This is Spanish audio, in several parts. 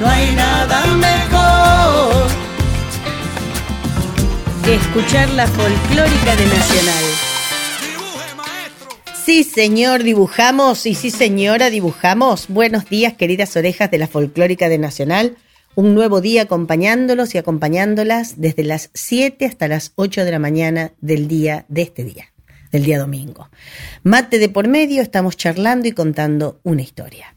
No hay nada mejor. Que escuchar la folclórica de Nacional. Sí, señor, dibujamos. Y sí, señora, dibujamos. Buenos días, queridas orejas de la folclórica de Nacional. Un nuevo día acompañándolos y acompañándolas desde las 7 hasta las 8 de la mañana del día de este día, del día domingo. Mate de por medio, estamos charlando y contando una historia.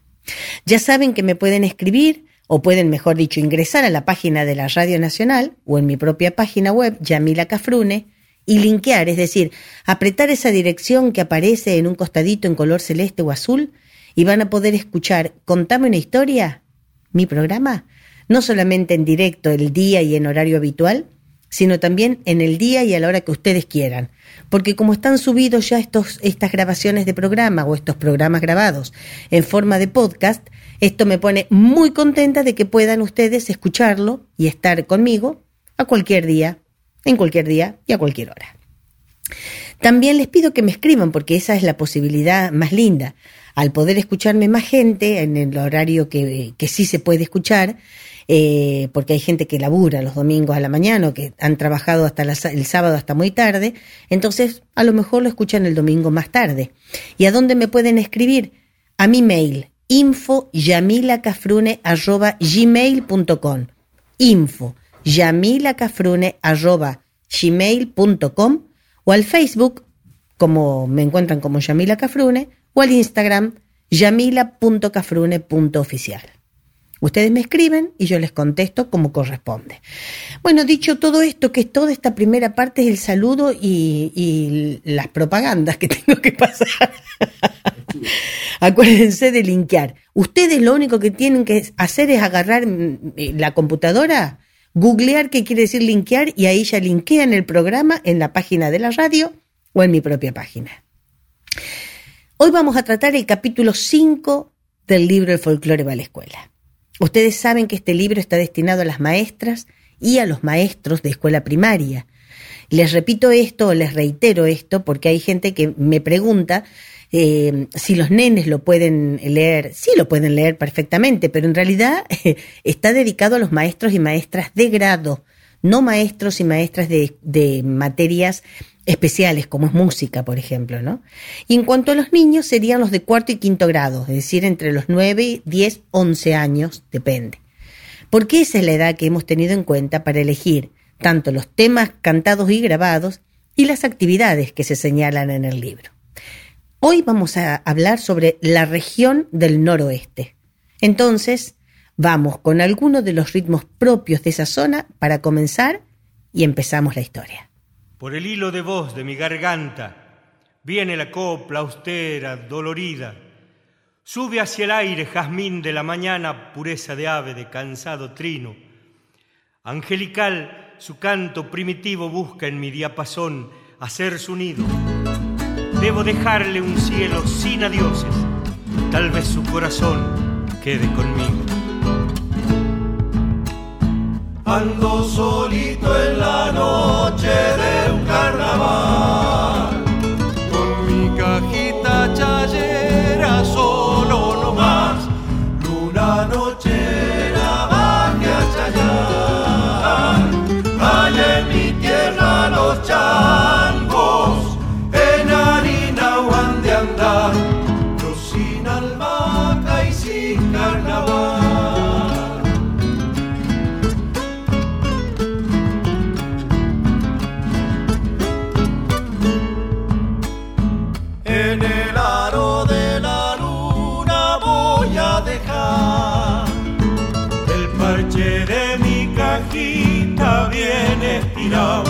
Ya saben que me pueden escribir o pueden, mejor dicho, ingresar a la página de la Radio Nacional o en mi propia página web, Yamila Cafrune, y linkear, es decir, apretar esa dirección que aparece en un costadito en color celeste o azul y van a poder escuchar Contame una historia, mi programa, no solamente en directo el día y en horario habitual, sino también en el día y a la hora que ustedes quieran. Porque como están subidos ya estos, estas grabaciones de programa o estos programas grabados en forma de podcast, esto me pone muy contenta de que puedan ustedes escucharlo y estar conmigo a cualquier día, en cualquier día y a cualquier hora. También les pido que me escriban porque esa es la posibilidad más linda. Al poder escucharme más gente en el horario que, sí se puede escuchar, eh, porque hay gente que labura los domingos a la mañana o que han trabajado hasta la- el sábado hasta muy tarde, entonces a lo mejor lo escuchan el domingo más tarde. ¿Y a dónde me pueden escribir? A mi mail, info gmail.com info gmail.com o al Facebook, como me encuentran como Yamila Cafrune, o al Instagram yamila.cafrune.oficial. Ustedes me escriben y yo les contesto como corresponde. Bueno, dicho todo esto, que es toda esta primera parte es el saludo y, y las propagandas que tengo que pasar. Acuérdense de linkear. Ustedes lo único que tienen que hacer es agarrar mm, la computadora, googlear qué quiere decir linkear y ahí ya linkean el programa en la página de la radio o en mi propia página. Hoy vamos a tratar el capítulo 5 del libro El folclore va a la escuela. Ustedes saben que este libro está destinado a las maestras y a los maestros de escuela primaria. Les repito esto les reitero esto porque hay gente que me pregunta eh, si los nenes lo pueden leer. Sí lo pueden leer perfectamente, pero en realidad está dedicado a los maestros y maestras de grado, no maestros y maestras de, materias especiales como es música, por ejemplo, ¿no? Y en cuanto a los niños, serían los de cuarto y quinto grado, es decir, entre los 9, 10, 11 años, depende. Porque esa es la edad que hemos tenido en cuenta para elegir tanto los temas cantados y grabados y las actividades que se señalan en el libro. Hoy vamos a hablar sobre la región del noroeste. Entonces, vamos con algunos de los ritmos propios de esa zona para comenzar y empezamos la historia. Por el hilo de voz de mi garganta viene la copla austera, dolorida. Sube hacia el aire jazmín de la mañana, pureza de ave de cansado trino. Angelical su canto primitivo busca en mi diapasón hacer su nido. Debo dejarle un cielo sin adioses, tal vez su corazón quede conmigo. Ando solito en la noche de un carnaval Chirao,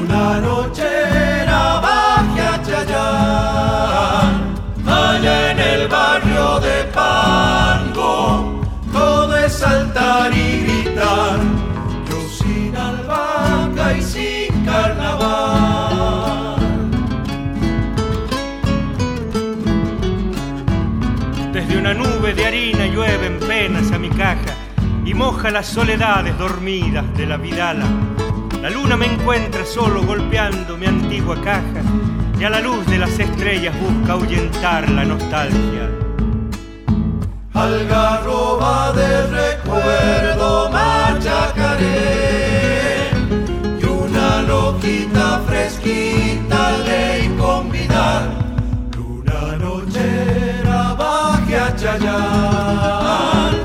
una noche era baja Chayán, allá en el barrio de Pango, todo es saltar y gritar, yo sin albahaca y sin carnaval. Desde una nube de harina llueven penas a mi caja y moja las soledades dormidas de la vidala. La luna me encuentra solo golpeando mi antigua caja y a la luz de las estrellas busca ahuyentar la nostalgia. Algarroba de recuerdo machacaré y una loquita fresquita ley convidar. Luna nochera baje a Chayán,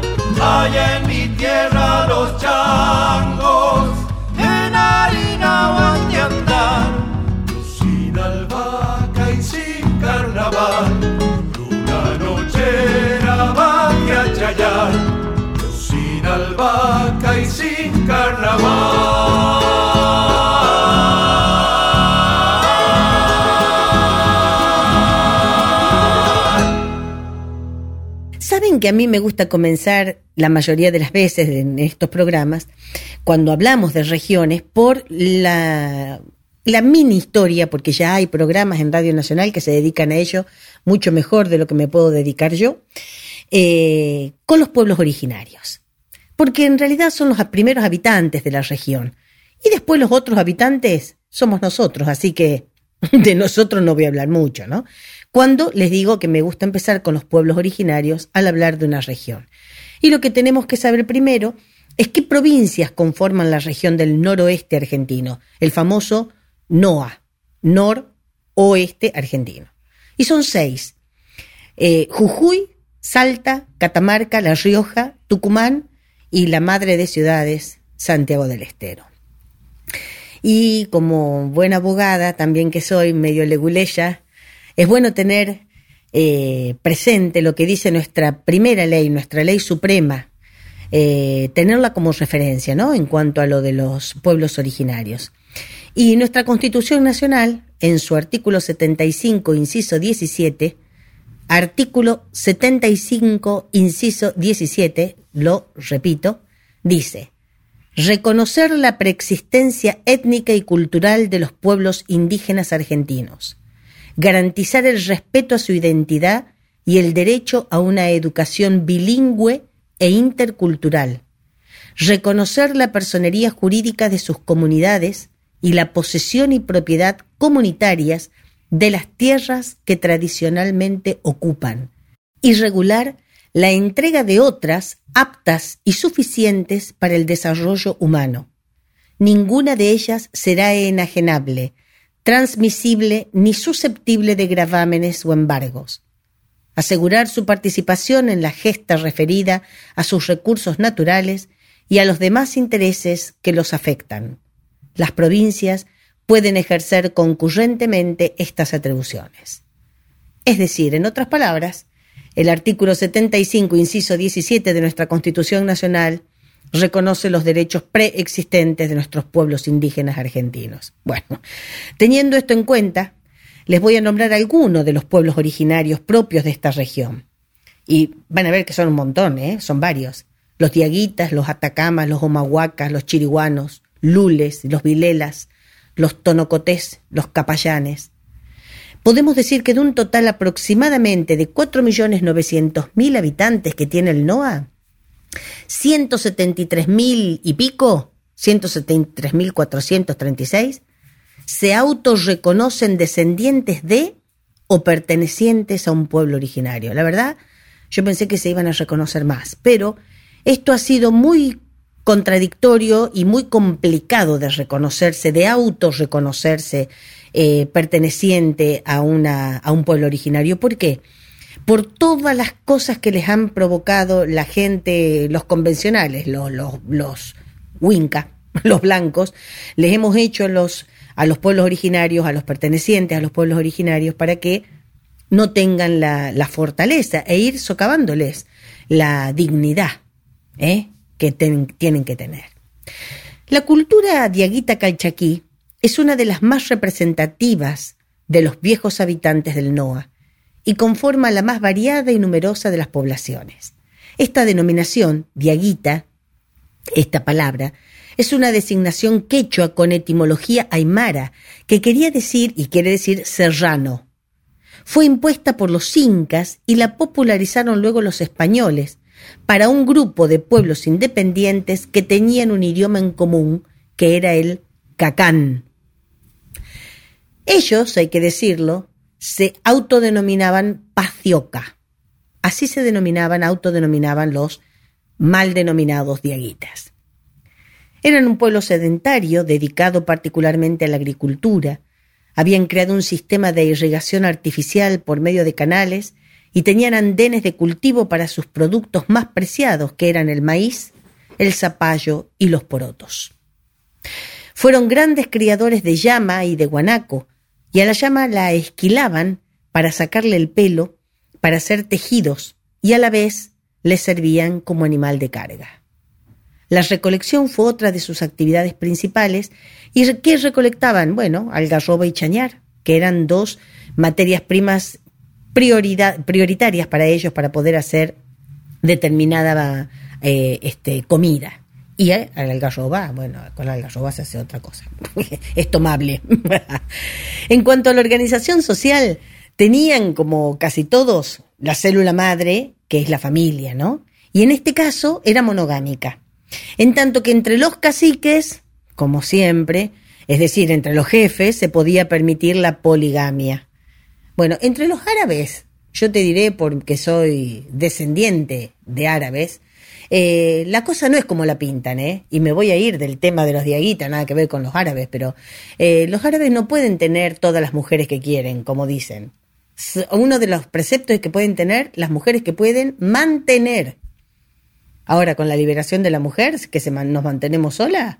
allá en mi tierra los changos albahaca y sin carnaval, luna nochera baje a Chayán, yo sin albahaca y sin carnaval. Saben que a mí me gusta comenzar la mayoría de las veces en estos programas, cuando hablamos de regiones, por la, mini historia, porque ya hay programas en Radio Nacional que se dedican a ello mucho mejor de lo que me puedo dedicar yo, eh, con los pueblos originarios. Porque en realidad son los primeros habitantes de la región. Y después los otros habitantes somos nosotros, así que de nosotros no voy a hablar mucho, ¿no? Cuando les digo que me gusta empezar con los pueblos originarios al hablar de una región. Y lo que tenemos que saber primero es qué provincias conforman la región del noroeste argentino, el famoso NOA, noroeste argentino. Y son seis. Eh, Jujuy, Salta, Catamarca, La Rioja, Tucumán y la madre de ciudades, Santiago del Estero. Y como buena abogada, también que soy, medio leguleya, es bueno tener eh, presente lo que dice nuestra primera ley, nuestra ley suprema, eh, tenerla como referencia, ¿no? En cuanto a lo de los pueblos originarios. Y nuestra Constitución Nacional, en su artículo 75, inciso 17, artículo 75, inciso 17, lo repito, dice, reconocer la preexistencia étnica y cultural de los pueblos indígenas argentinos, garantizar el respeto a su identidad y el derecho a una educación bilingüe e intercultural, reconocer la personería jurídica de sus comunidades y la posesión y propiedad comunitarias de las tierras que tradicionalmente ocupan, y regular la entrega de otras aptas y suficientes para el desarrollo humano. Ninguna de ellas será enajenable, transmisible ni susceptible de gravámenes o embargos. Asegurar su participación en la gesta referida a sus recursos naturales y a los demás intereses que los afectan. Las provincias pueden ejercer concurrentemente estas atribuciones. Es decir, en otras palabras, el artículo 75, inciso 17 de nuestra Constitución Nacional reconoce los derechos preexistentes de nuestros pueblos indígenas argentinos. Bueno, teniendo esto en cuenta, les voy a nombrar algunos de los pueblos originarios propios de esta región. Y van a ver que son un montón, ¿eh? son varios. Los diaguitas, los atacamas, los omahuacas, los chiriguanos, lules, los vilelas, los tonocotés, los capayanes. Podemos decir que de un total aproximadamente de 4.900.000 habitantes que tiene el NOA, 173.000 y pico, 173.436, se autorreconocen descendientes de o pertenecientes a un pueblo originario. La verdad, yo pensé que se iban a reconocer más, pero esto ha sido muy contradictorio y muy complicado de reconocerse, de autorreconocerse eh, perteneciente a, una, a un pueblo originario. ¿Por qué? Por todas las cosas que les han provocado la gente, los convencionales, los, los, los Winca, los blancos, les hemos hecho los a los pueblos originarios, a los pertenecientes a los pueblos originarios, para que no tengan la, la fortaleza e ir socavándoles la dignidad ¿eh? que tienen que tener. La cultura diaguita calchaquí es una de las más representativas de los viejos habitantes del NOA y conforma la más variada y numerosa de las poblaciones. Esta denominación, diaguita, esta palabra, es una designación quechua con etimología aymara, que quería decir y quiere decir serrano. Fue impuesta por los incas y la popularizaron luego los españoles, para un grupo de pueblos independientes que tenían un idioma en común, que era el cacán. Ellos, hay que decirlo, se autodenominaban pacioca. Así se denominaban, autodenominaban los mal denominados diaguitas. Eran un pueblo sedentario dedicado particularmente a la agricultura. Habían creado un sistema de irrigación artificial por medio de canales y tenían andenes de cultivo para sus productos más preciados, que eran el maíz, el zapallo y los porotos. Fueron grandes criadores de llama y de guanaco, y a la llama la esquilaban para sacarle el pelo, para hacer tejidos, y a la vez le servían como animal de carga. La recolección fue otra de sus actividades principales. ¿Y qué recolectaban? Bueno, algarroba y chañar, que eran dos materias primas prioritarias para ellos para poder hacer determinada eh, este, comida. Y el algarroba, bueno, con la algarroba se hace otra cosa. es tomable. en cuanto a la organización social, tenían como casi todos la célula madre, que es la familia, ¿no? Y en este caso era monogámica. En tanto que entre los caciques, como siempre, es decir, entre los jefes, se podía permitir la poligamia. Bueno, entre los árabes, yo te diré porque soy descendiente de árabes, eh, la cosa no es como la pintan, ¿eh? Y me voy a ir del tema de los diaguitas, nada que ver con los árabes, pero eh, los árabes no pueden tener todas las mujeres que quieren, como dicen. Uno de los preceptos es que pueden tener las mujeres que pueden mantener. Ahora, con la liberación de la mujer, que se nos mantenemos sola,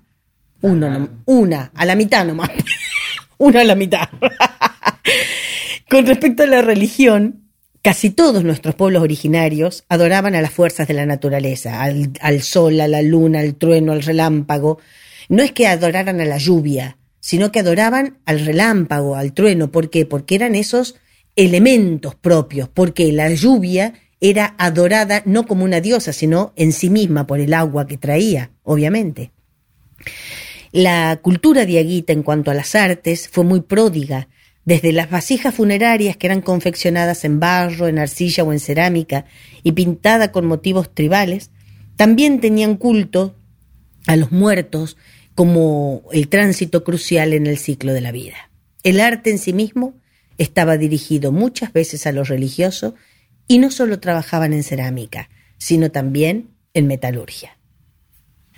uno, una, a la mitad nomás. una a la mitad. con respecto a la religión, casi todos nuestros pueblos originarios adoraban a las fuerzas de la naturaleza, al, al, sol, a la luna, al trueno, al relámpago. No es que adoraran a la lluvia, sino que adoraban al relámpago, al trueno. ¿Por qué? Porque eran esos elementos propios, porque la lluvia era adorada no como una diosa, sino en sí misma por el agua que traía, obviamente. La cultura diaguita en cuanto a las artes fue muy pródiga, desde las vasijas funerarias que eran confeccionadas en barro, en arcilla o en cerámica y pintada con motivos tribales, también tenían culto a los muertos como el tránsito crucial en el ciclo de la vida. El arte en sí mismo estaba dirigido muchas veces a lo religioso y no solo trabajaban en cerámica, sino también en metalurgia.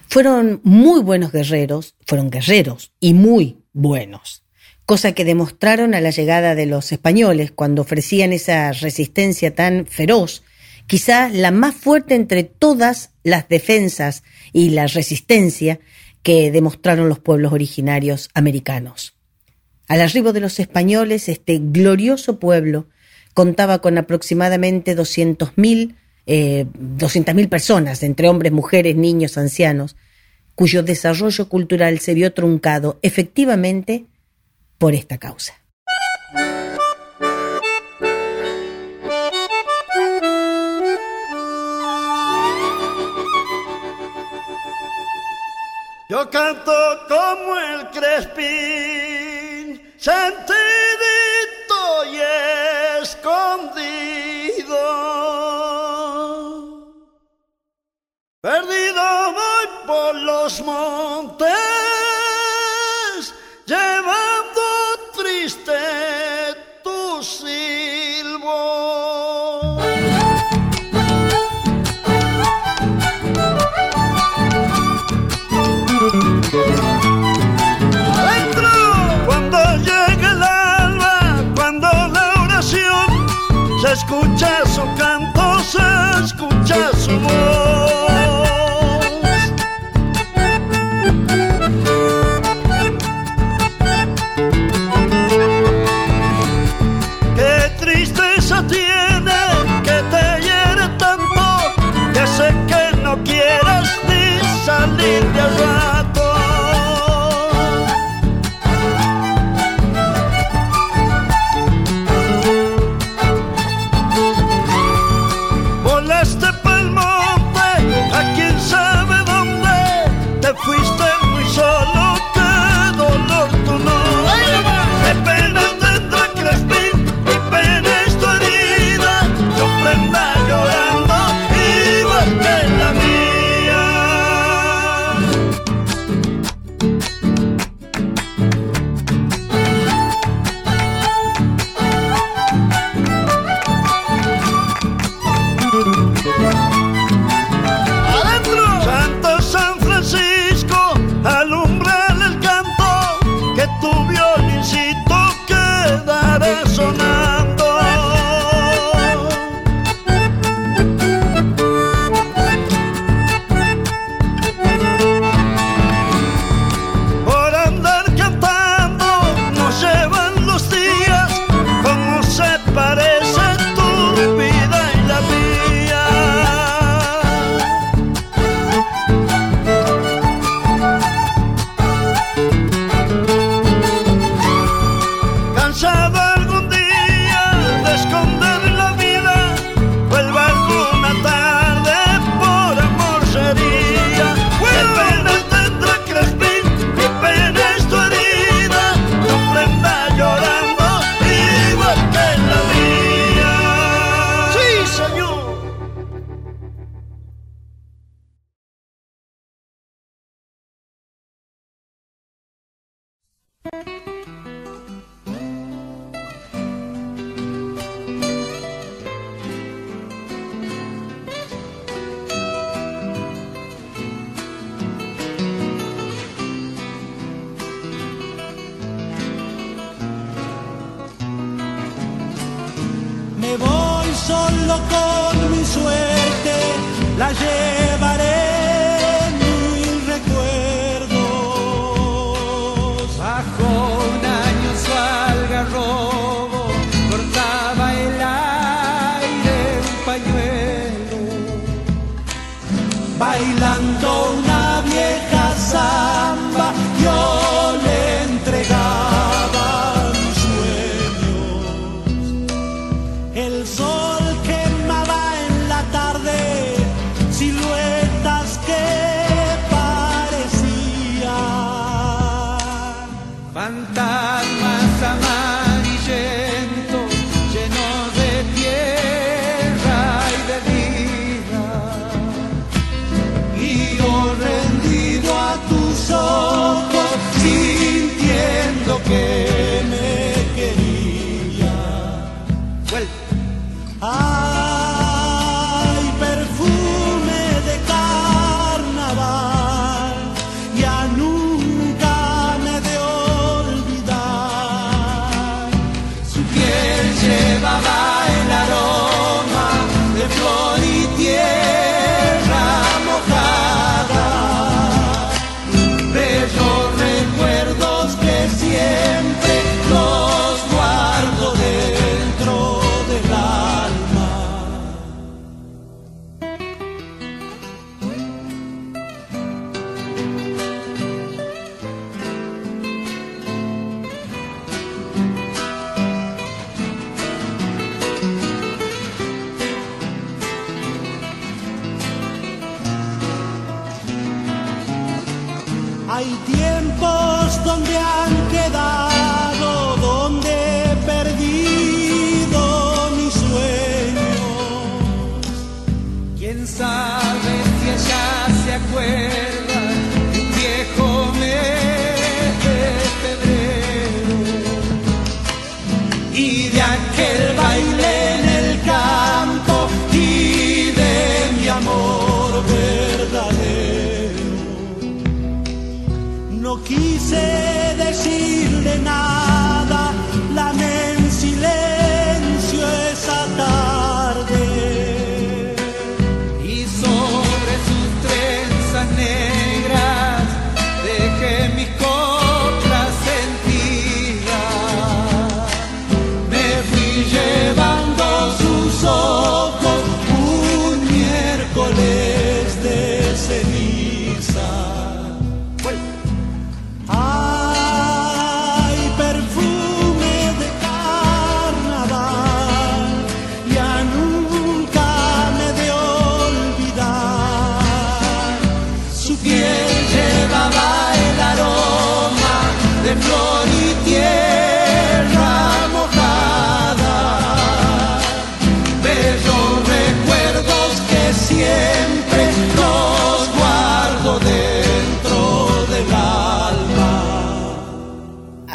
Fueron muy buenos guerreros, fueron guerreros y muy buenos, cosa que demostraron a la llegada de los españoles cuando ofrecían esa resistencia tan feroz, quizá la más fuerte entre todas las defensas y la resistencia que demostraron los pueblos originarios americanos. Al arribo de los españoles, este glorioso pueblo contaba con aproximadamente 200.000 eh, personas, entre hombres, mujeres, niños, ancianos, cuyo desarrollo cultural se vio truncado efectivamente por esta causa. Yo canto como el crespín, sentidito y escondido. Perdido voy por los montes,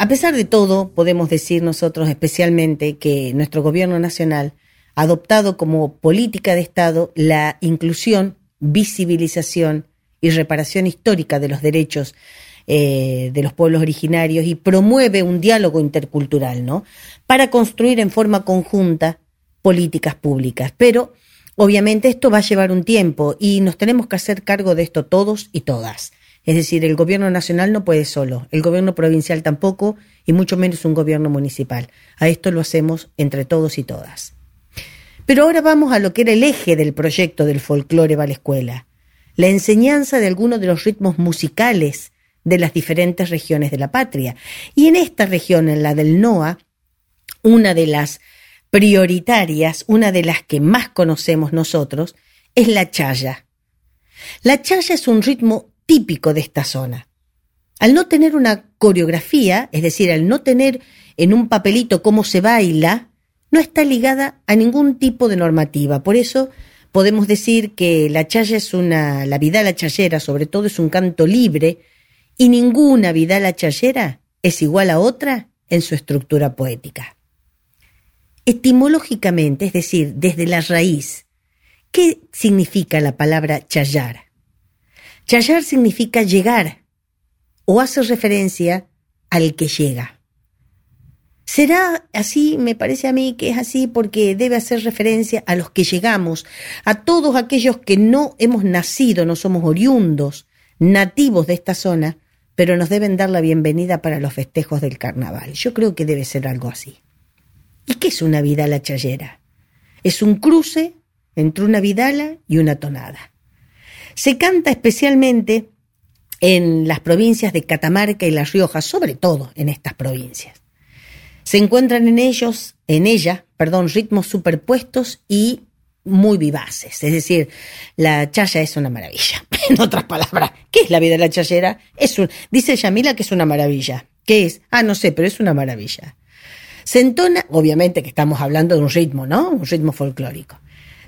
A pesar de todo, podemos decir nosotros especialmente que nuestro gobierno nacional ha adoptado como política de Estado la inclusión, visibilización y reparación histórica de los derechos eh, de los pueblos originarios y promueve un diálogo intercultural, ¿no? Para construir en forma conjunta políticas públicas. Pero obviamente esto va a llevar un tiempo y nos tenemos que hacer cargo de esto todos y todas. Es decir, el gobierno nacional no puede solo, el gobierno provincial tampoco y mucho menos un gobierno municipal. A esto lo hacemos entre todos y todas. Pero ahora vamos a lo que era el eje del proyecto del folclore va la la enseñanza de algunos de los ritmos musicales de las diferentes regiones de la patria. Y en esta región, en la del NOA, una de las prioritarias, una de las que más conocemos nosotros, es la chaya. La chaya es un ritmo típico de esta zona. Al no tener una coreografía, es decir, al no tener en un papelito cómo se baila, no está ligada a ningún tipo de normativa. Por eso podemos decir que la chaya es una, la vidala chayera sobre todo es un canto libre y ninguna vidala chayera es igual a otra en su estructura poética. Etimológicamente, es decir, desde la raíz, ¿qué significa la palabra chayar? Chayar significa llegar o hace referencia al que llega. ¿Será así? Me parece a mí que es así porque debe hacer referencia a los que llegamos, a todos aquellos que no hemos nacido, no somos oriundos, nativos de esta zona, pero nos deben dar la bienvenida para los festejos del carnaval. Yo creo que debe ser algo así. ¿Y qué es una vidala chayera? Es un cruce entre una vidala y una tonada. Se canta especialmente en las provincias de Catamarca y La Rioja, sobre todo en estas provincias. Se encuentran en ellos, en ella, perdón, ritmos superpuestos y muy vivaces. Es decir, la chaya es una maravilla. En otras palabras, ¿qué es la vida de la chayera? Es un, dice Yamila que es una maravilla. ¿Qué es? Ah, no sé, pero es una maravilla. Se entona, obviamente que estamos hablando de un ritmo, ¿no? Un ritmo folclórico.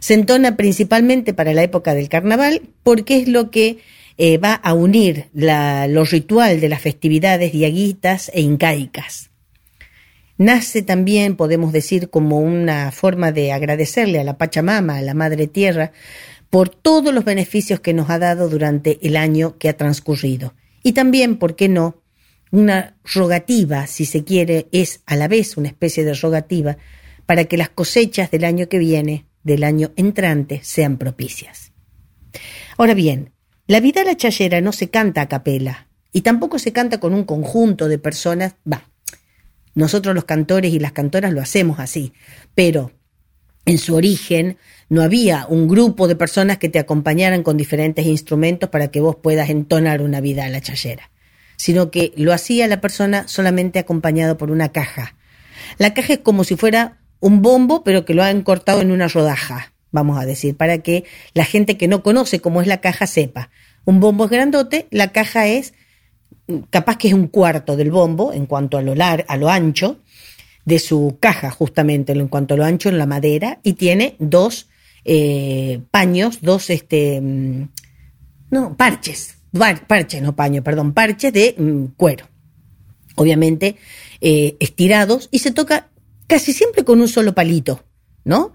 Se entona principalmente para la época del carnaval porque es lo que eh, va a unir lo ritual de las festividades diaguitas e incaicas. Nace también, podemos decir, como una forma de agradecerle a la Pachamama, a la Madre Tierra, por todos los beneficios que nos ha dado durante el año que ha transcurrido. Y también, ¿por qué no?, una rogativa, si se quiere, es a la vez una especie de rogativa para que las cosechas del año que viene del año entrante sean propicias. Ahora bien, la vida la chayera no se canta a capela y tampoco se canta con un conjunto de personas, va, nosotros los cantores y las cantoras lo hacemos así, pero en su origen no había un grupo de personas que te acompañaran con diferentes instrumentos para que vos puedas entonar una vida a la chayera, sino que lo hacía la persona solamente acompañado por una caja. La caja es como si fuera un bombo, pero que lo han cortado en una rodaja, vamos a decir, para que la gente que no conoce cómo es la caja sepa. Un bombo es grandote, la caja es capaz que es un cuarto del bombo en cuanto a lo, a lo ancho de su caja, justamente, en cuanto a lo ancho en la madera, y tiene dos eh, paños, dos, este, mm, no, parches, parches, no paño, perdón, parches de mm, cuero, obviamente eh, estirados, y se toca casi siempre con un solo palito, ¿no?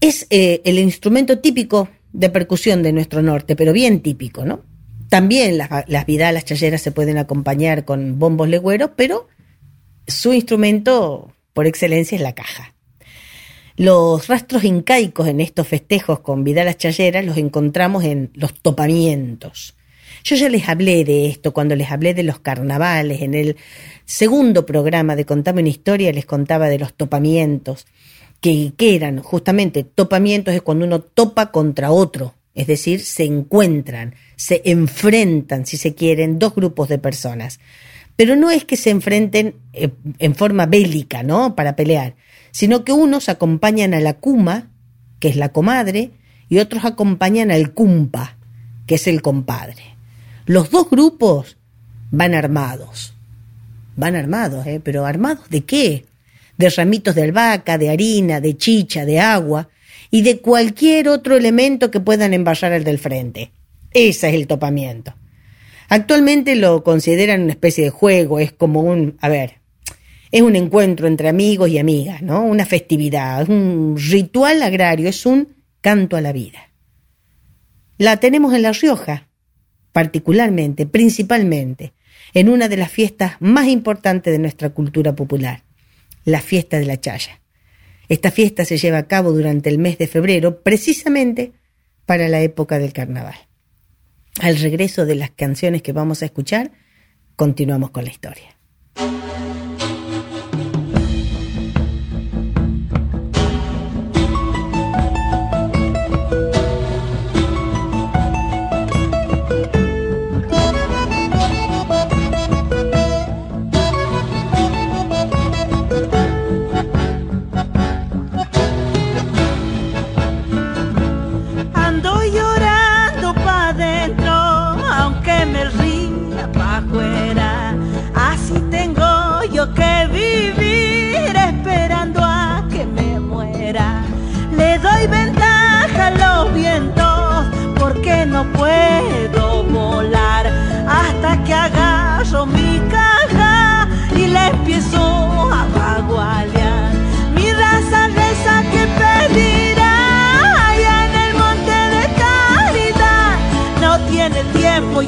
Es eh, el instrumento típico de percusión de nuestro norte, pero bien típico, ¿no? También las, las vidalas chayeras se pueden acompañar con bombos legüeros, pero su instrumento por excelencia es la caja. Los rastros incaicos en estos festejos con vidalas chayeras los encontramos en los topamientos. Yo ya les hablé de esto cuando les hablé de los carnavales. En el segundo programa de Contame una historia les contaba de los topamientos, que, que eran justamente topamientos es cuando uno topa contra otro, es decir, se encuentran, se enfrentan, si se quieren, dos grupos de personas. Pero no es que se enfrenten eh, en forma bélica, ¿no? Para pelear, sino que unos acompañan a la cuma, que es la comadre, y otros acompañan al cumpa, que es el compadre. Los dos grupos van armados. Van armados, ¿eh? Pero ¿armados de qué? De ramitos de albahaca, de harina, de chicha, de agua y de cualquier otro elemento que puedan embarrar al del frente. Ese es el topamiento. Actualmente lo consideran una especie de juego, es como un, a ver, es un encuentro entre amigos y amigas, ¿no? Una festividad, un ritual agrario, es un canto a la vida. La tenemos en La Rioja, particularmente, principalmente, en una de las fiestas más importantes de nuestra cultura popular, la fiesta de la Chaya. Esta fiesta se lleva a cabo durante el mes de febrero, precisamente para la época del carnaval. Al regreso de las canciones que vamos a escuchar, continuamos con la historia.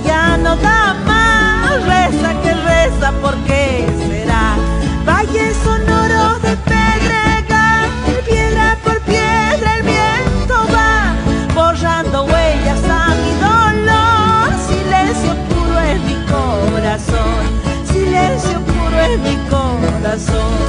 Ya no da más. Reza que reza, porque será? Valle sonoro de pedregal, piedra por piedra el viento va borrando huellas silencio puro en mi corazón. Me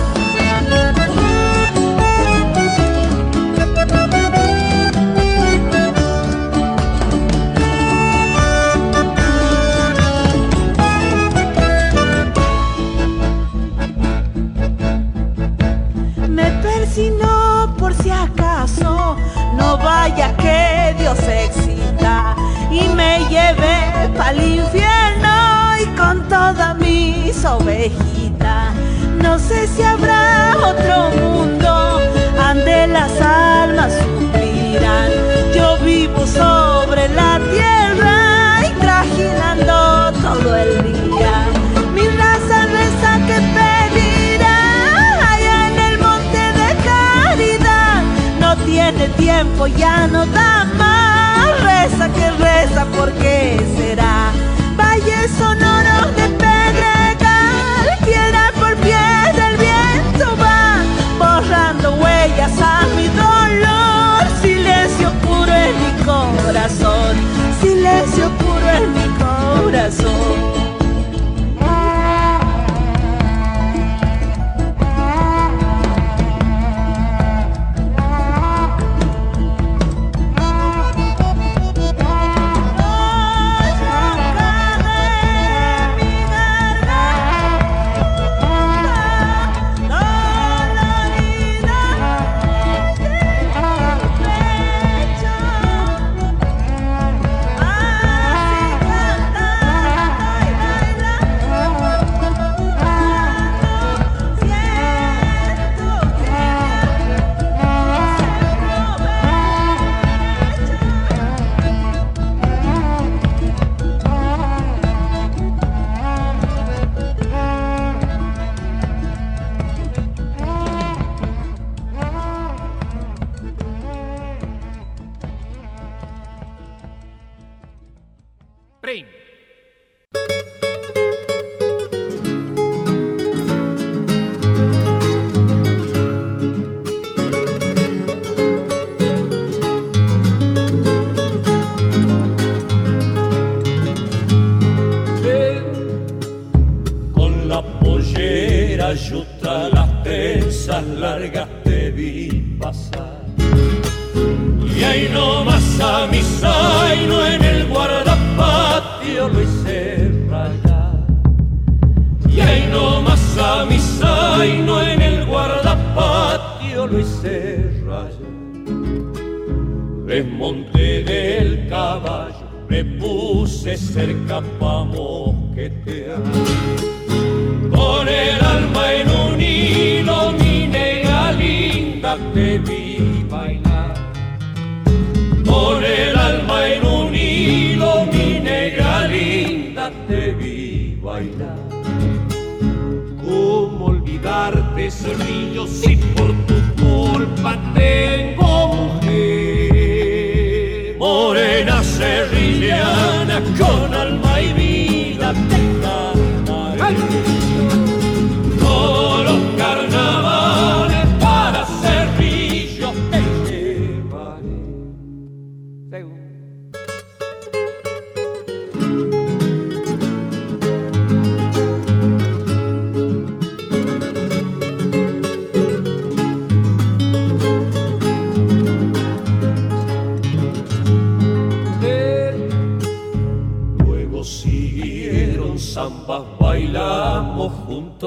pa'l infierno con toda mis ovejitas. No sé si habrá otro mundo ande las almas suspiran. Yo vivo sobre la tierra y trajinando todo el día. Mi raza reza que pedirá allá en el monte de caridad. No tiene tiempo, ya no da más. ya. Y ahí nomás a misa y no en el guardapatio lo hice. Desmonté del caballo, me puse cerca pa' mosquetear. Con el alma en un hilo, mi negra linda te vi. ¿Cómo olvidarte, cerrillo, si por tu culpa tengo mujer? Morena serrillana con alma y vida te cantaré.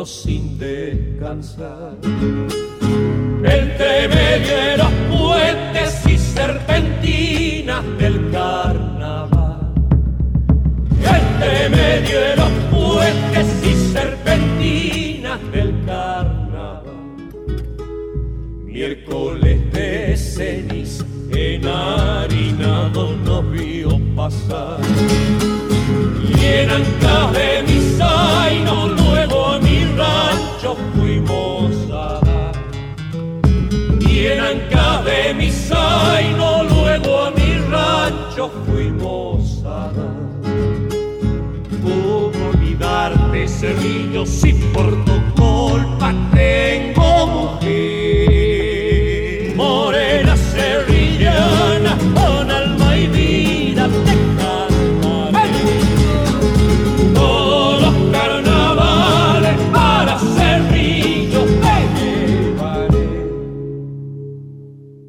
Sin descansar. Entre medio de los puentes y serpentinas del carnaval. Entre medio de los puentes y serpentinas del carnaval. Miércoles de ceniza, enharinado nos vio pasar. Y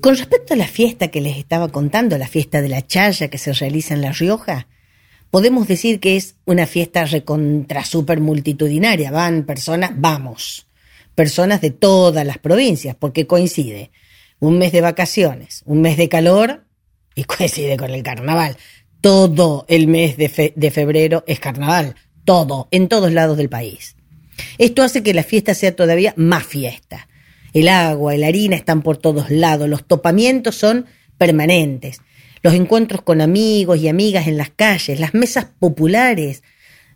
Con respecto a la fiesta que les estaba contando, la fiesta de la Chaya que se realiza en La Rioja, podemos decir que es una fiesta recontra super multitudinaria. Van personas, vamos, personas de todas las provincias, porque coincide un mes de vacaciones, un mes de calor y coincide con el carnaval. Todo el mes de, fe- de febrero es carnaval, todo, en todos lados del país. Esto hace que la fiesta sea todavía más fiesta. El agua y la harina están por todos lados, los topamientos son permanentes, los encuentros con amigos y amigas en las calles, las mesas populares.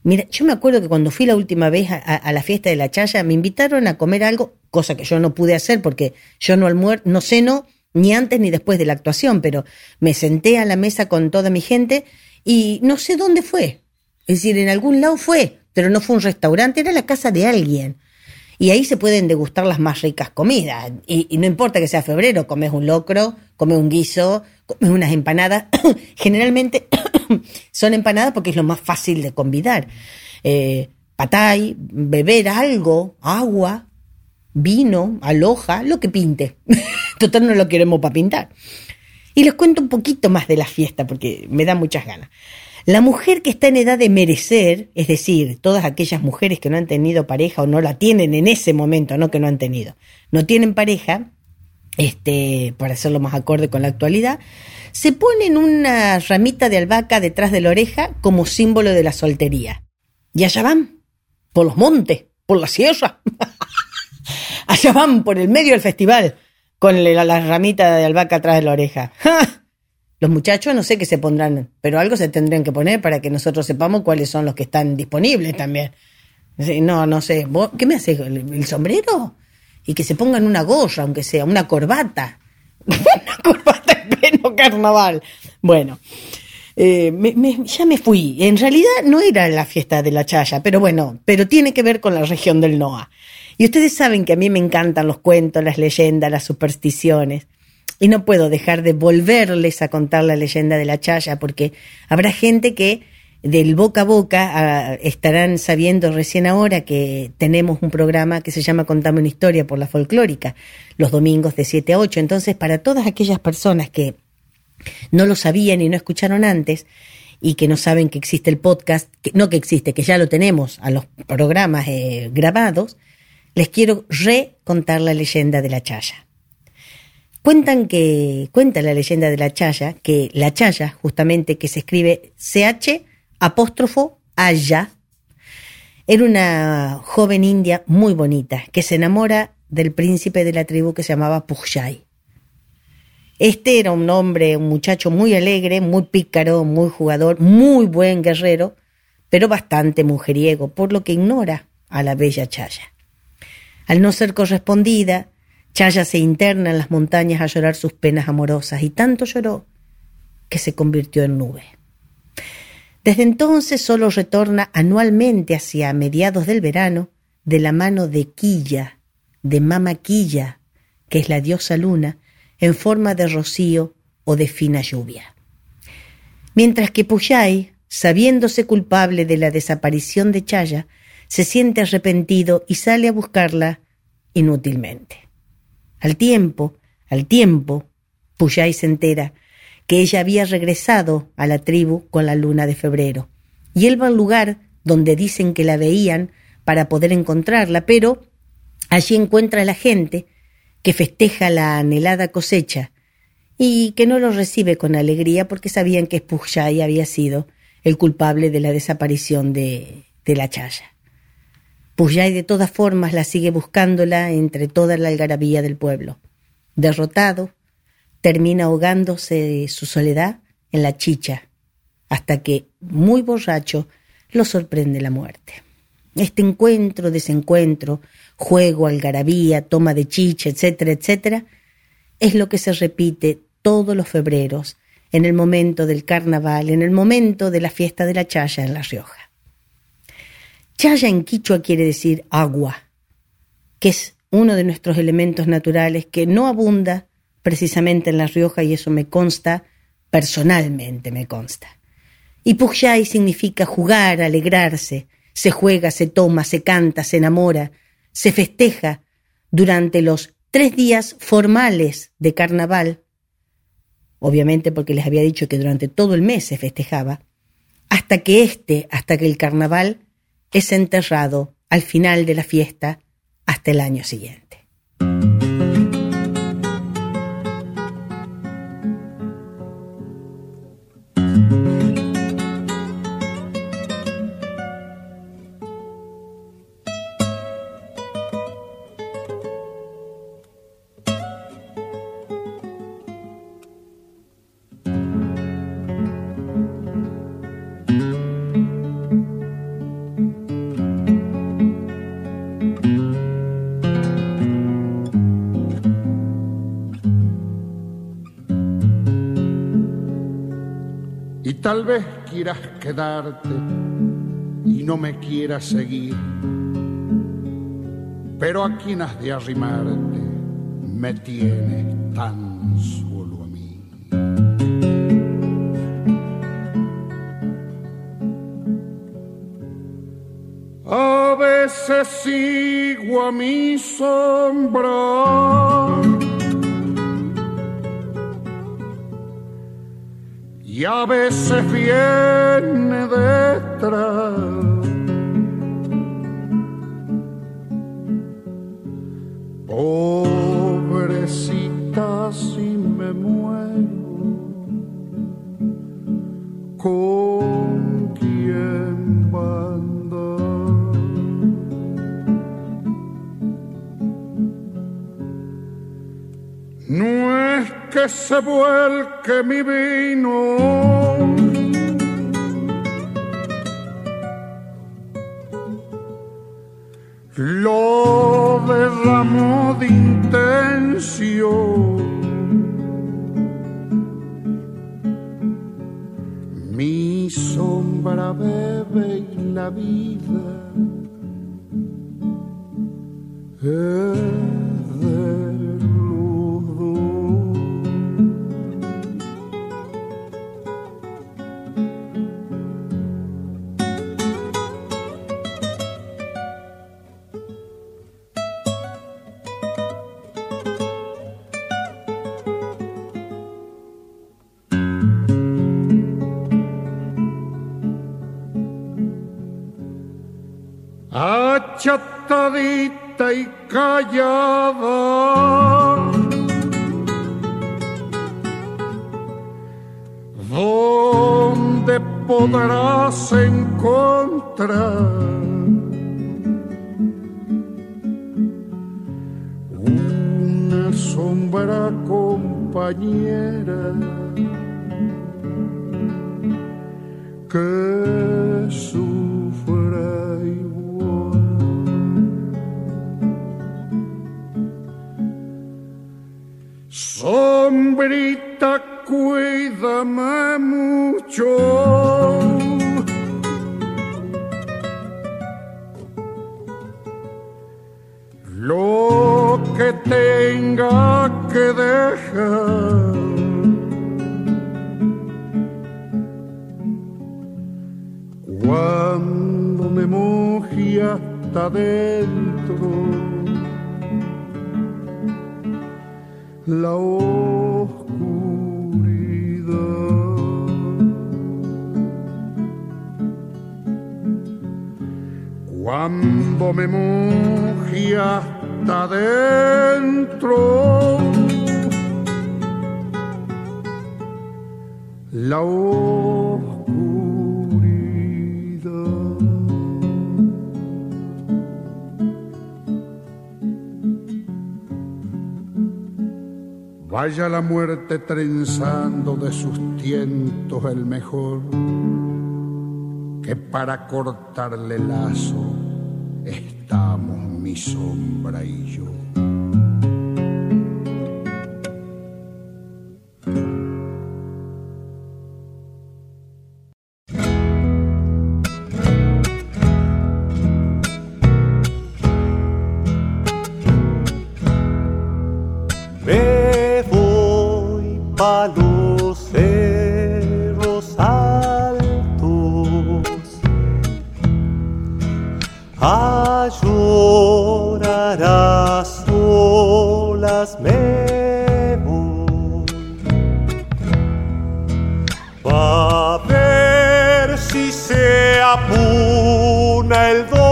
Mira, yo me acuerdo que cuando fui la última vez a, la fiesta de la Chaya, me invitaron a comer algo, cosa que yo no pude hacer porque yo no almuer, no ceno ni antes ni después de la actuación, pero me senté a la mesa con toda mi gente y no sé dónde fue. Es decir, en algún lado fue, pero no fue un restaurante, era la casa de alguien. Y ahí se pueden degustar las más ricas comidas. Y, no importa que sea febrero, comes un locro, comes un guiso, comes unas empanadas. Generalmente son empanadas porque es lo más fácil de convidar. Eh, patay, beber algo, agua, vino, aloja, lo que pinte. Total no lo queremos para pintar. Y les cuento un poquito más de la fiesta porque me da muchas ganas. La mujer que está en edad de merecer, es decir, todas aquellas mujeres que no han tenido pareja o no la tienen en ese momento, no que no han tenido, no tienen pareja, este, para hacerlo más acorde con la actualidad, se ponen una ramita de albahaca detrás de la oreja como símbolo de la soltería. Y allá van, por los montes, por la sierra. allá van por el medio del festival, con la, la ramita de albahaca atrás de la oreja. Los muchachos no sé qué se pondrán, pero algo se tendrían que poner para que nosotros sepamos cuáles son los que están disponibles también. No, no sé. ¿Vos ¿Qué me haces? ¿El, sombrero? Y que se pongan una gorra, aunque sea, una corbata. una corbata en pleno carnaval. Bueno, eh, me- ya me fui. En realidad no era la fiesta de la Chaya, pero bueno, pero tiene que ver con la región del Noa. Y ustedes saben que a mí me encantan los cuentos, las leyendas, las supersticiones. Y no puedo dejar de volverles a contar la leyenda de la Chaya, porque habrá gente que del boca a boca ah, estarán sabiendo recién ahora que tenemos un programa que se llama Contame una historia por la folclórica, los domingos de 7 a 8. Entonces, para todas aquellas personas que no lo sabían y no escucharon antes y que no saben que existe el podcast, que, no que existe, que ya lo tenemos a los programas eh, grabados, les quiero recontar la leyenda de la Chaya. Cuentan que, cuenta la leyenda de la Chaya, que la Chaya, justamente, que se escribe CH apóstrofo Aya, era una joven india muy bonita que se enamora del príncipe de la tribu que se llamaba Pujay. Este era un hombre, un muchacho muy alegre, muy pícaro, muy jugador, muy buen guerrero, pero bastante mujeriego, por lo que ignora a la bella Chaya. Al no ser correspondida, Chaya se interna en las montañas a llorar sus penas amorosas y tanto lloró que se convirtió en nube. Desde entonces solo retorna anualmente hacia mediados del verano de la mano de Quilla, de Mama Quilla, que es la diosa luna, en forma de rocío o de fina lluvia. Mientras que Puyay, sabiéndose culpable de la desaparición de Chaya, se siente arrepentido y sale a buscarla inútilmente. Al tiempo, al tiempo, Puyay se entera que ella había regresado a la tribu con la luna de febrero, y él va al lugar donde dicen que la veían para poder encontrarla, pero allí encuentra a la gente que festeja la anhelada cosecha y que no lo recibe con alegría porque sabían que Pujay había sido el culpable de la desaparición de, de la chaya. Pujay de todas formas la sigue buscándola entre toda la algarabía del pueblo. Derrotado, termina ahogándose su soledad en la chicha, hasta que, muy borracho, lo sorprende la muerte. Este encuentro, desencuentro, juego, algarabía, toma de chicha, etcétera, etcétera, es lo que se repite todos los febreros, en el momento del carnaval, en el momento de la fiesta de la chaya en La Rioja. Chaya en quichua quiere decir agua, que es uno de nuestros elementos naturales que no abunda precisamente en La Rioja y eso me consta, personalmente me consta. Y Pujay significa jugar, alegrarse, se juega, se toma, se canta, se enamora, se festeja durante los tres días formales de carnaval, obviamente porque les había dicho que durante todo el mes se festejaba, hasta que este, hasta que el carnaval es enterrado al final de la fiesta hasta el año siguiente. Quedarte y no me quieras seguir, pero a quien has de arrimarte me tienes tan solo a mí. A veces sigo a mi sombra y a veces viene detrás. Pobrecita si me muero, ¿con que se vuelque mi vino. Lo derramó de intención. Mi sombra bebe y la vida Vaya la muerte trenzando de sus tientos el mejor que para cortarle lazo estamos mi sombra y yo. Απόνα εδώ.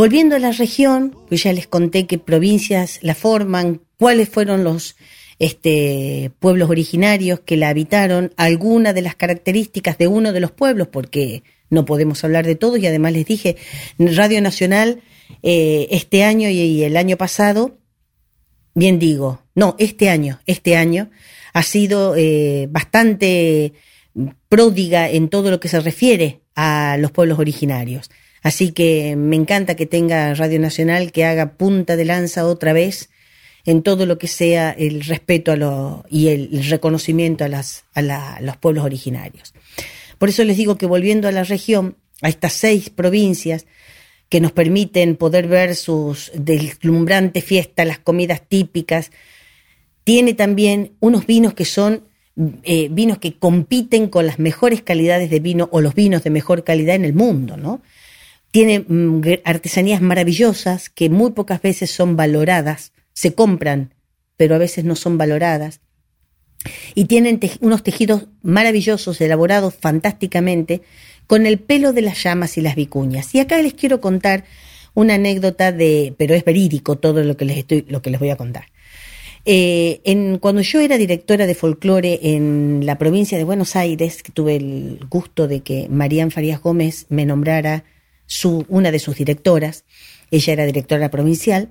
Volviendo a la región, pues ya les conté qué provincias la forman, cuáles fueron los este, pueblos originarios que la habitaron, algunas de las características de uno de los pueblos, porque no podemos hablar de todos, y además les dije, Radio Nacional eh, este año y, el año pasado, bien digo, no, este año, este año ha sido eh, bastante pródiga en todo lo que se refiere a los pueblos originarios. Así que me encanta que tenga Radio Nacional que haga punta de lanza otra vez en todo lo que sea el respeto a lo, y el, reconocimiento a, las, a, los pueblos originarios. Por eso les digo que volviendo a la región, a estas seis provincias que nos permiten poder ver sus deslumbrantes fiestas, las comidas típicas, tiene también unos vinos que son eh, vinos que compiten con las mejores calidades de vino o los vinos de mejor calidad en el mundo, ¿no? Tiene mm, artesanías maravillosas que muy pocas veces son valoradas, se compran, pero a veces no son valoradas. Y tienen unos tejidos maravillosos, elaborados fantásticamente, con el pelo de las llamas y las vicuñas. Y acá les quiero contar una anécdota de, pero es verídico todo lo que les estoy, lo que les voy a contar. Eh, en, cuando yo era directora de folclore en la provincia de Buenos Aires, que tuve el gusto de que Marían Farías Gómez me nombrara su, una de sus directoras, ella era directora provincial,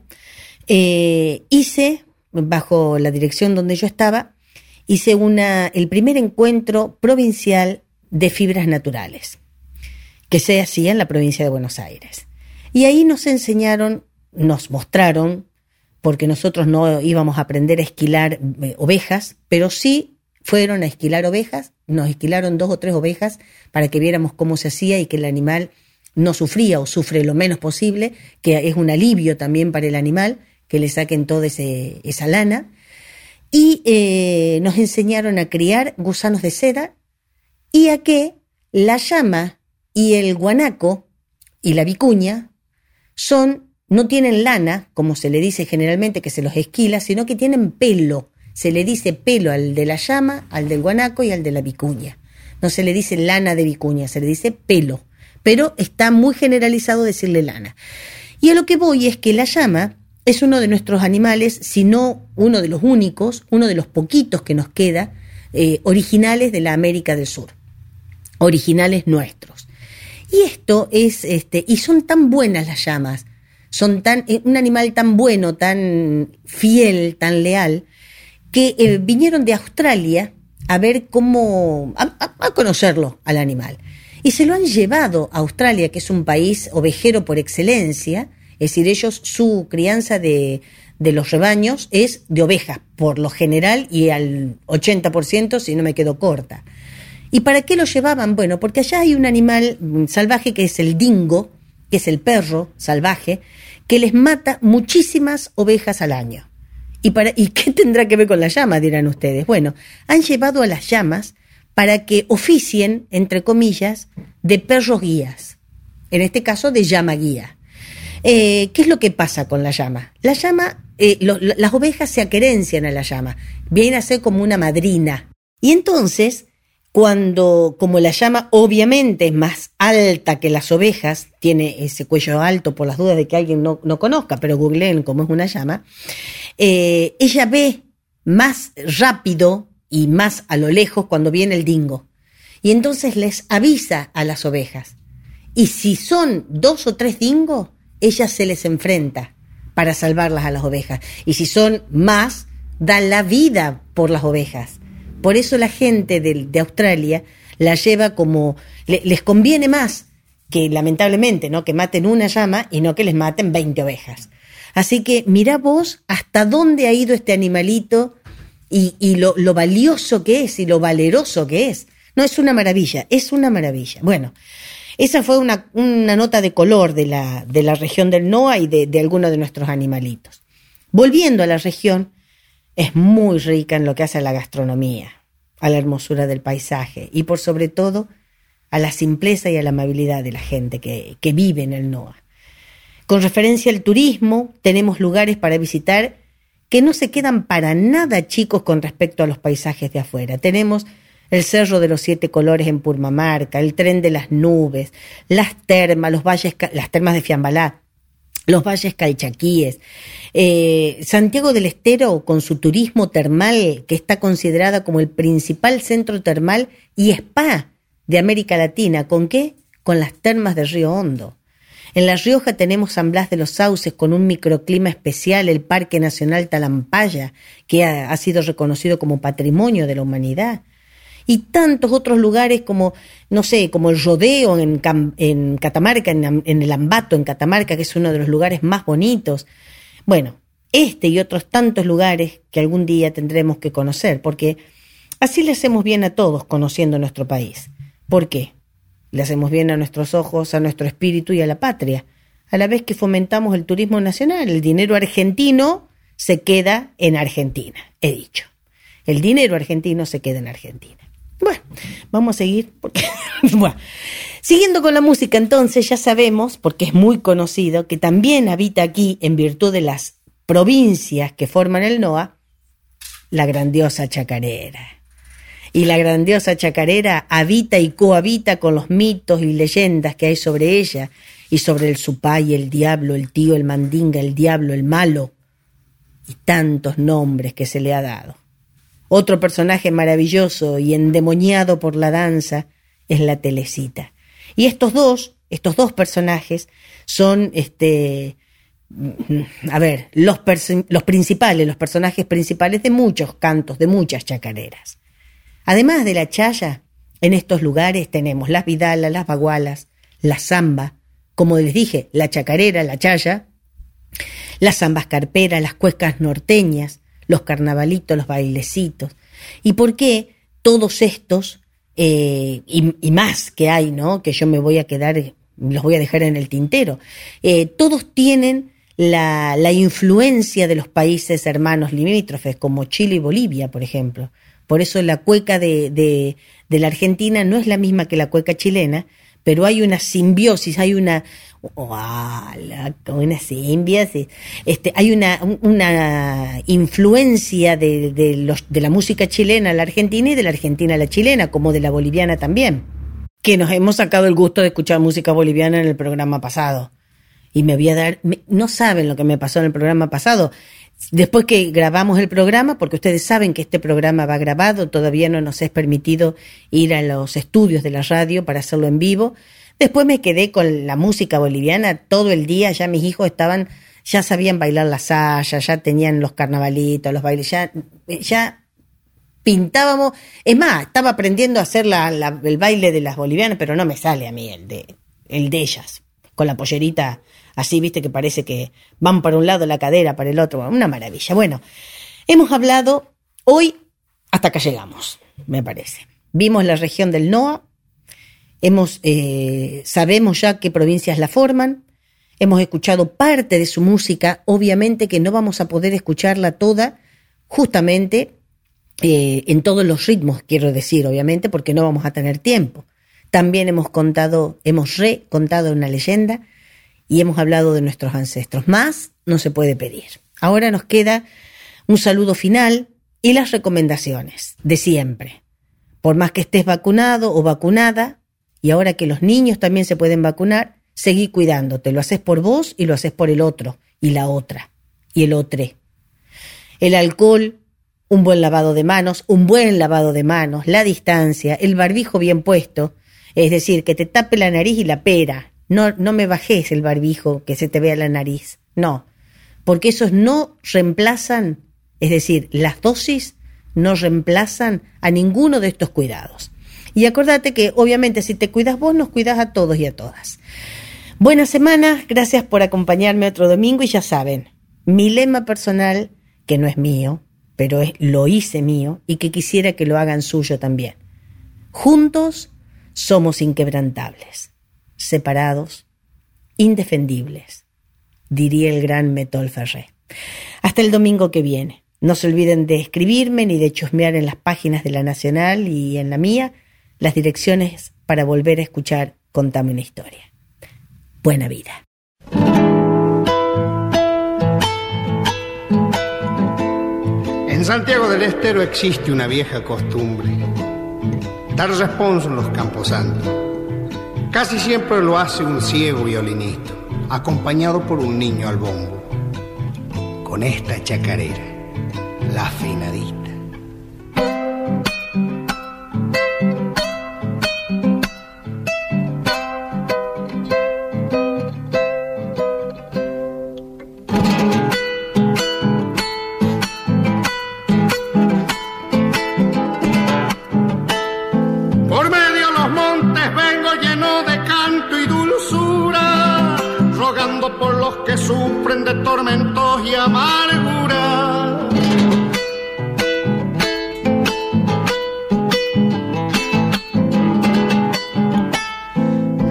eh, hice, bajo la dirección donde yo estaba, hice una, el primer encuentro provincial de fibras naturales, que se hacía en la provincia de Buenos Aires. Y ahí nos enseñaron, nos mostraron porque nosotros no íbamos a aprender a esquilar eh, ovejas, pero sí fueron a esquilar ovejas, nos esquilaron dos o tres ovejas para que viéramos cómo se hacía y que el animal no sufría o sufre lo menos posible, que es un alivio también para el animal, que le saquen toda esa lana. Y eh, nos enseñaron a criar gusanos de seda y a que la llama y el guanaco y la vicuña son no tienen lana, como se le dice generalmente que se los esquila, sino que tienen pelo. Se le dice pelo al de la llama, al del guanaco y al de la vicuña. No se le dice lana de vicuña, se le dice pelo. Pero está muy generalizado decirle lana. Y a lo que voy es que la llama es uno de nuestros animales, si no uno de los únicos, uno de los poquitos que nos queda, eh, originales de la América del Sur. Originales nuestros. Y esto es, este, y son tan buenas las llamas, son tan, eh, un animal tan bueno, tan fiel, tan leal, que eh, vinieron de Australia a ver cómo, a, conocerlo al animal. Y se lo han llevado a Australia, que es un país ovejero por excelencia, es decir, ellos, su crianza de, de los rebaños es de ovejas, por lo general, y al 80%, si no me quedo corta. ¿Y para qué lo llevaban? Bueno, porque allá hay un animal salvaje que es el dingo, que es el perro salvaje, que les mata muchísimas ovejas al año. ¿Y, para, ¿Y qué tendrá que ver con la llama? dirán ustedes. Bueno, han llevado a las llamas para que oficien, entre comillas, de perros guías. En este caso, de llama guía. Eh, ¿Qué es lo que pasa con la llama? La llama, eh, las ovejas se aquerencian a la llama, viene a ser como una madrina. Y entonces, cuando, como la llama obviamente es más alta que las ovejas, tiene ese cuello alto por las dudas de que alguien no, conozca, pero googleen cómo es una llama, eh, ella ve más rápido y más a lo lejos cuando viene el dingo. Y entonces les avisa a las ovejas. Y si son dos o tres dingos, ella se les enfrenta para salvarlas a las ovejas. Y si son más, dan la vida por las ovejas. Por eso la gente de, Australia la lleva como, les conviene más que lamentablemente, ¿no? Que maten una llama y no que les maten 20 ovejas. Así que mira vos hasta dónde ha ido este animalito y, lo, valioso que es y lo valeroso que es. No es una maravilla, es una maravilla. Bueno, esa fue una, nota de color de la, de la región del NOA y de, de algunos de nuestros animalitos. Volviendo a la región, es muy rica en lo que hace a la gastronomía, a la hermosura del paisaje y por sobre todo a la simpleza y a la amabilidad de la gente que, que vive en el NOA. Con referencia al turismo, tenemos lugares para visitar que no se quedan para nada chicos con respecto a los paisajes de afuera. Tenemos el Cerro de los Siete Colores en Purmamarca, el Tren de las Nubes, las termas, los valles, las termas de Fiambalá, los valles calchaquíes. Eh, Santiago del Estero, con su turismo termal, que está considerada como el principal centro termal y spa de América Latina. ¿Con qué? Con las termas del Río Hondo. En La Rioja tenemos San Blas de los Sauces con un microclima especial, el Parque Nacional Talampaya, que ha sido reconocido como patrimonio de la humanidad y tantos otros lugares como, no sé, como el rodeo en, en Catamarca, en, el Ambato, en Catamarca, que es uno de los lugares más bonitos. Bueno, este y otros tantos lugares que algún día tendremos que conocer, porque así le hacemos bien a todos conociendo nuestro país. ¿Por qué? Le hacemos bien a nuestros ojos, a nuestro espíritu y a la patria, a la vez que fomentamos el turismo nacional. El dinero argentino se queda en Argentina, he dicho. El dinero argentino se queda en Argentina. Bueno, vamos a seguir porque. Siguiendo con la música, entonces ya sabemos, porque es muy conocido, que también habita aquí, en virtud de las provincias que forman el NOA, la grandiosa chacarera. Y la grandiosa chacarera habita y cohabita con los mitos y leyendas que hay sobre ella, y sobre el supay, el diablo, el tío, el mandinga, el diablo, el malo, y tantos nombres que se le ha dado. Otro personaje maravilloso y endemoniado por la danza es la Telecita. Y estos dos, estos dos personajes son, este, a ver, los, los principales, los personajes principales de muchos cantos, de muchas chacareras. Además de la chaya, en estos lugares tenemos las vidalas, las bagualas, la zamba, como les dije, la chacarera, la chaya, las zambas carperas, las cuescas norteñas, los carnavalitos, los bailecitos. ¿Y por qué todos estos eh, y, más que hay, ¿no? Que yo me voy a quedar, los voy a dejar en el tintero. Eh, todos tienen la, influencia de los países hermanos limítrofes, como Chile y Bolivia, por ejemplo. Por eso la cueca de, de, la Argentina no es la misma que la cueca chilena, pero hay una simbiosis, hay una, una simbiosis, este, hay una, una influencia de, de, los, de la música chilena a la argentina y de la argentina a la chilena, como de la boliviana también. Que nos hemos sacado el gusto de escuchar música boliviana en el programa pasado. Y me voy a dar, no saben lo que me pasó en el programa pasado. Después que grabamos el programa, porque ustedes saben que este programa va grabado, todavía no nos es permitido ir a los estudios de la radio para hacerlo en vivo. Después me quedé con la música boliviana todo el día, ya mis hijos estaban, ya sabían bailar la saya, ya tenían los carnavalitos, los bailes, ya, ya pintábamos. Es más, estaba aprendiendo a hacer la, el baile de las bolivianas, pero no me sale a mí el de, el de ellas, con la pollerita así, viste, que parece que van para un lado la cadera, para el otro, una maravilla. Bueno, hemos hablado hoy, hasta acá llegamos, me parece. Vimos la región del NOA, hemos, eh, sabemos ya qué provincias la forman, hemos escuchado parte de su música, obviamente que no vamos a poder escucharla toda, justamente eh, en todos los ritmos, quiero decir, obviamente, porque no vamos a tener tiempo. También hemos contado, hemos recontado una leyenda y hemos hablado de nuestros ancestros. Más no se puede pedir. Ahora nos queda un saludo final y las recomendaciones de siempre. Por más que estés vacunado o vacunada, y ahora que los niños también se pueden vacunar, seguí cuidándote. Lo haces por vos y lo haces por el otro, y la otra, y el otro. El alcohol, un buen lavado de manos, un buen lavado de manos, la distancia, el barbijo bien puesto, es decir, que te tape la nariz y la pera, no, no me bajes el barbijo que se te vea la nariz. No, porque esos no reemplazan, es decir, las dosis no reemplazan a ninguno de estos cuidados. Y acordate que obviamente si te cuidas vos, nos cuidas a todos y a todas. Buena semana, gracias por acompañarme otro domingo y ya saben, mi lema personal, que no es mío, pero es, lo hice mío y que quisiera que lo hagan suyo también. Juntos somos inquebrantables separados, indefendibles, diría el gran Metol Ferré. Hasta el domingo que viene. No se olviden de escribirme ni de chusmear en las páginas de la Nacional y en la mía las direcciones para volver a escuchar Contame una historia. Buena vida. En Santiago del Estero existe una vieja costumbre, dar responso en los camposantos Casi siempre lo hace un ciego violinista, acompañado por un niño al bombo. Con esta chacarera, la finadita. tormentos y amargura.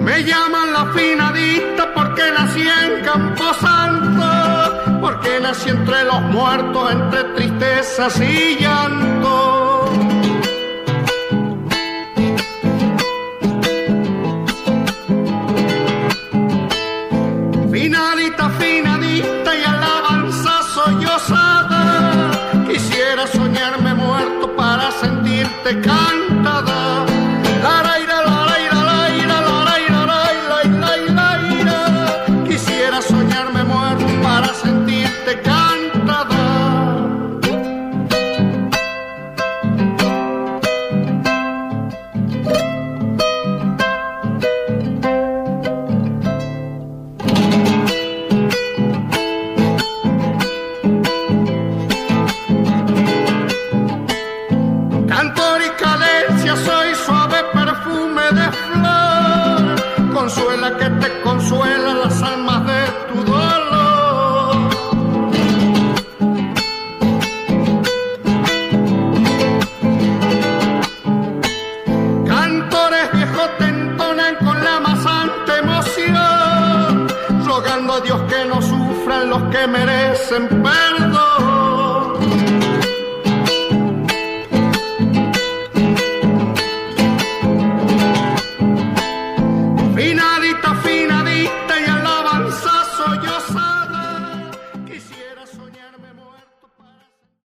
Me llaman la finadita porque nací en Camposanto, porque nací entre los muertos, entre tristezas y llanto. Te